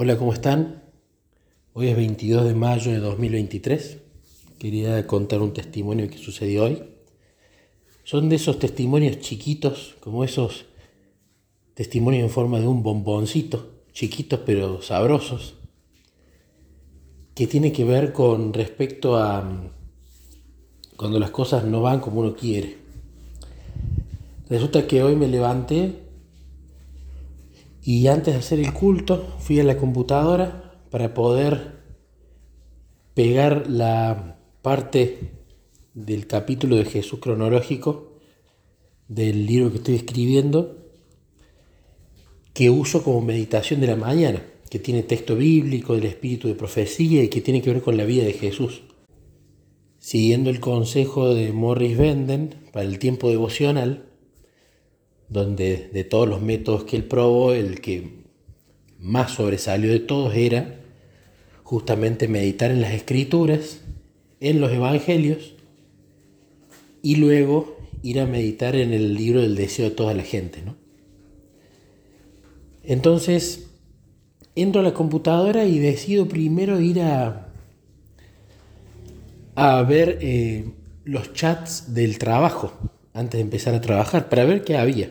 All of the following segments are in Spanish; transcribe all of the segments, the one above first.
Hola, ¿cómo están? Hoy es 22 de mayo de 2023. Quería contar un testimonio que sucedió hoy. Son de esos testimonios chiquitos, como esos testimonios en forma de un bomboncito, chiquitos pero sabrosos, que tiene que ver con respecto a mm, cuando las cosas no van como uno quiere. Resulta que hoy me levanté y antes de hacer el culto, fui a la computadora para poder pegar la parte del capítulo de Jesús cronológico del libro que estoy escribiendo, que uso como meditación de la mañana, que tiene texto bíblico, del espíritu de profecía y que tiene que ver con la vida de Jesús. Siguiendo el consejo de Morris Venden para el tiempo devocional, donde de todos los métodos que él probó, el que más sobresalió de todos era justamente meditar en las escrituras, en los evangelios, y luego ir a meditar en el libro del deseo de toda la gente. ¿no? Entonces, entro a la computadora y decido primero ir a, a ver eh, los chats del trabajo antes de empezar a trabajar para ver qué había.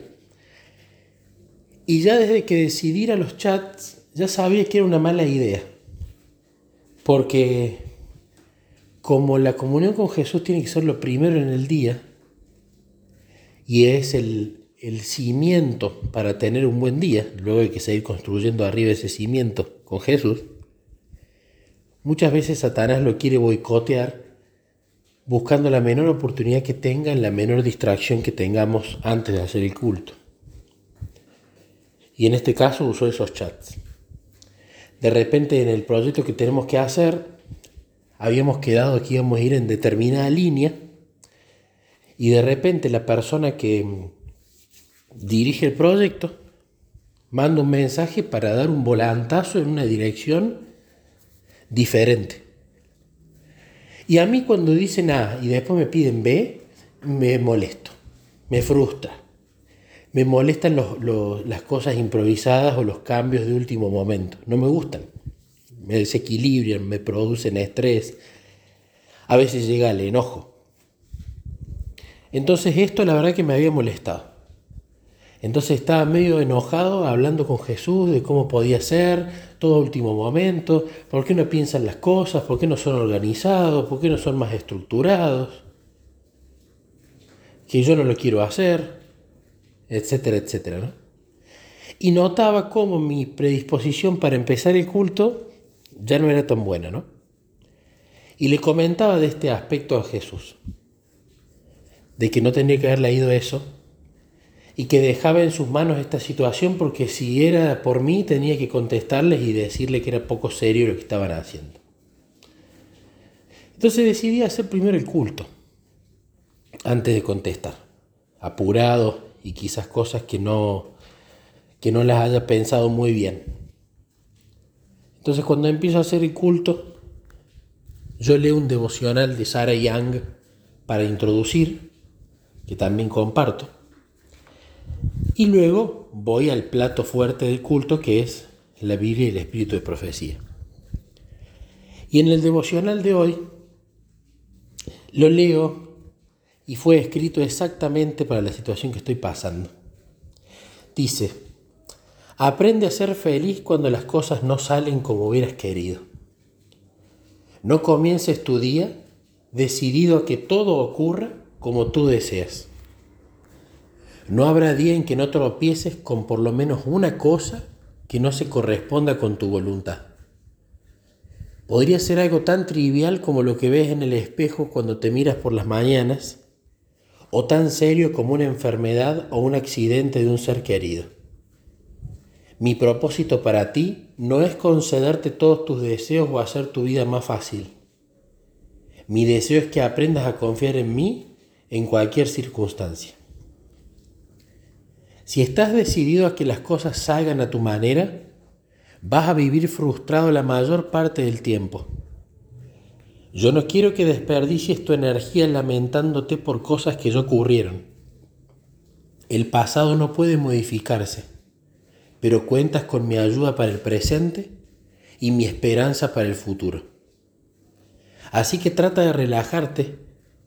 Y ya desde que decidí ir a los chats, ya sabía que era una mala idea. Porque como la comunión con Jesús tiene que ser lo primero en el día, y es el, el cimiento para tener un buen día, luego hay que seguir construyendo arriba ese cimiento con Jesús, muchas veces Satanás lo quiere boicotear buscando la menor oportunidad que tenga, la menor distracción que tengamos antes de hacer el culto. Y en este caso usó esos chats. De repente en el proyecto que tenemos que hacer, habíamos quedado que íbamos a ir en determinada línea y de repente la persona que dirige el proyecto manda un mensaje para dar un volantazo en una dirección diferente. Y a mí cuando dicen A y después me piden B, me molesto, me frustra me molestan las cosas improvisadas o los cambios de último momento. No me gustan. Me desequilibran, me producen estrés. A veces llega el enojo. Entonces esto la verdad que me había molestado. Entonces estaba medio enojado hablando con Jesús de cómo podía ser, todo último momento, por qué no piensan las cosas, por qué no son organizados, por qué no son más estructurados, que yo no lo quiero hacer etcétera, etcétera. Y notaba cómo mi predisposición para empezar el culto ya no era tan buena, ¿no? Y le comentaba de este aspecto a Jesús, de que no tenía que haber leído eso y que dejaba en sus manos esta situación porque si era por mí tenía que contestarles y decirle que era poco serio lo que estaban haciendo. Entonces decidí hacer primero el culto antes de contestar, apurado, y quizás cosas que no, que no las haya pensado muy bien. Entonces cuando empiezo a hacer el culto, yo leo un devocional de Sarah Young para introducir, que también comparto, y luego voy al plato fuerte del culto que es la Biblia y el Espíritu de Profecía. Y en el devocional de hoy lo leo y fue escrito exactamente para la situación que estoy pasando. Dice, aprende a ser feliz cuando las cosas no salen como hubieras querido. No comiences tu día decidido a que todo ocurra como tú deseas. No habrá día en que no tropieces con por lo menos una cosa que no se corresponda con tu voluntad. Podría ser algo tan trivial como lo que ves en el espejo cuando te miras por las mañanas o tan serio como una enfermedad o un accidente de un ser querido. Mi propósito para ti no es concederte todos tus deseos o hacer tu vida más fácil. Mi deseo es que aprendas a confiar en mí en cualquier circunstancia. Si estás decidido a que las cosas salgan a tu manera, vas a vivir frustrado la mayor parte del tiempo. Yo no quiero que desperdicies tu energía lamentándote por cosas que ya ocurrieron. El pasado no puede modificarse, pero cuentas con mi ayuda para el presente y mi esperanza para el futuro. Así que trata de relajarte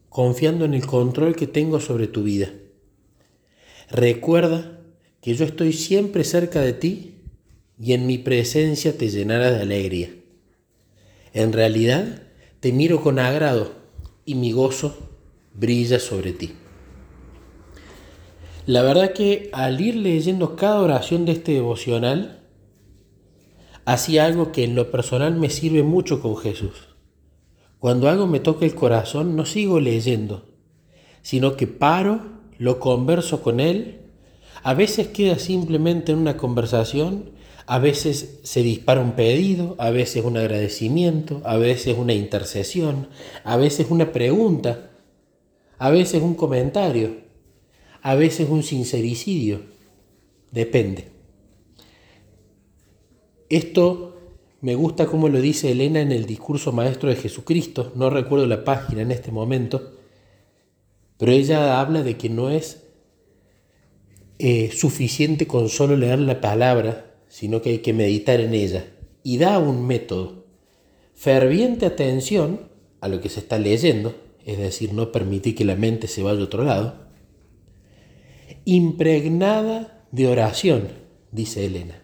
confiando en el control que tengo sobre tu vida. Recuerda que yo estoy siempre cerca de ti y en mi presencia te llenará de alegría. En realidad, te miro con agrado y mi gozo brilla sobre ti. La verdad que al ir leyendo cada oración de este devocional, hacía algo que en lo personal me sirve mucho con Jesús. Cuando algo me toca el corazón, no sigo leyendo, sino que paro, lo converso con Él. A veces queda simplemente en una conversación, a veces se dispara un pedido, a veces un agradecimiento, a veces una intercesión, a veces una pregunta, a veces un comentario, a veces un sincericidio. Depende. Esto me gusta como lo dice Elena en el discurso maestro de Jesucristo, no recuerdo la página en este momento, pero ella habla de que no es eh, suficiente con solo leer la palabra, sino que hay que meditar en ella. Y da un método. Ferviente atención a lo que se está leyendo, es decir, no permitir que la mente se vaya a otro lado. Impregnada de oración, dice Elena.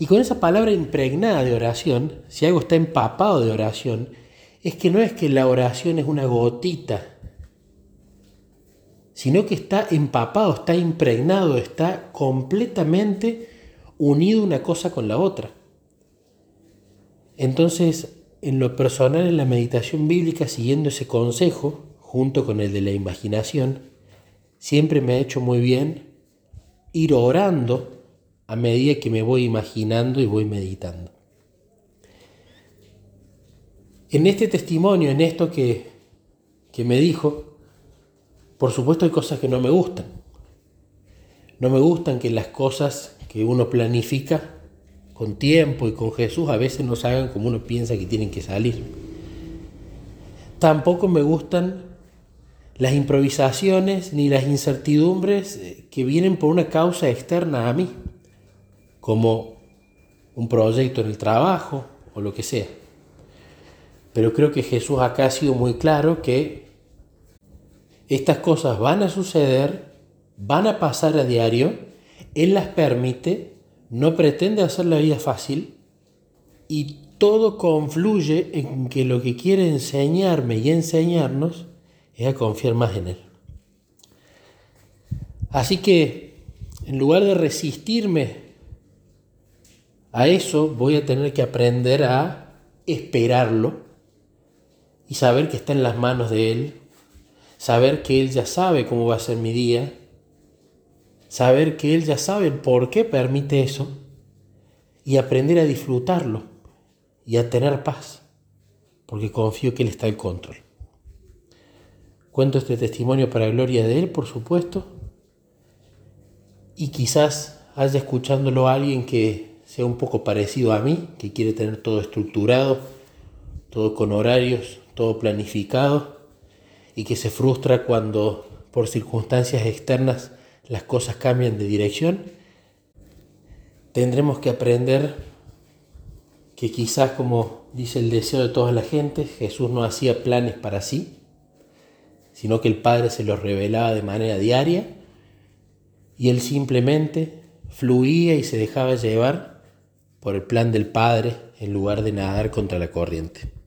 Y con esa palabra impregnada de oración, si algo está empapado de oración, es que no es que la oración es una gotita, sino que está empapado, está impregnado, está completamente unido una cosa con la otra. Entonces, en lo personal, en la meditación bíblica, siguiendo ese consejo, junto con el de la imaginación, siempre me ha hecho muy bien ir orando a medida que me voy imaginando y voy meditando. En este testimonio, en esto que, que me dijo, por supuesto hay cosas que no me gustan. No me gustan que las cosas que uno planifica con tiempo y con Jesús a veces no salgan como uno piensa que tienen que salir. Tampoco me gustan las improvisaciones ni las incertidumbres eh, que vienen por una causa externa a mí como un proyecto en el trabajo o lo que sea. Pero creo que Jesús acá ha sido muy claro que estas cosas van a suceder, van a pasar a diario, Él las permite, no pretende hacer la vida fácil y todo confluye en que lo que quiere enseñarme y enseñarnos es a confiar más en Él. Así que en lugar de resistirme a eso voy a tener que aprender a esperarlo y saber que está en las manos de Él, saber que Él ya sabe cómo va a ser mi día, saber que Él ya sabe por qué permite eso y aprender a disfrutarlo y a tener paz, porque confío que Él está al control. Cuento este testimonio para gloria de Él, por supuesto, y quizás haya escuchándolo a alguien que sea un poco parecido a mí, que quiere tener todo estructurado, todo con horarios, todo planificado, y que se frustra cuando por circunstancias externas las cosas cambian de dirección, tendremos que aprender que quizás como dice el deseo de toda la gente, Jesús no hacía planes para sí, sino que el Padre se los revelaba de manera diaria y él simplemente fluía y se dejaba llevar por el plan del Padre en lugar de nadar contra la corriente.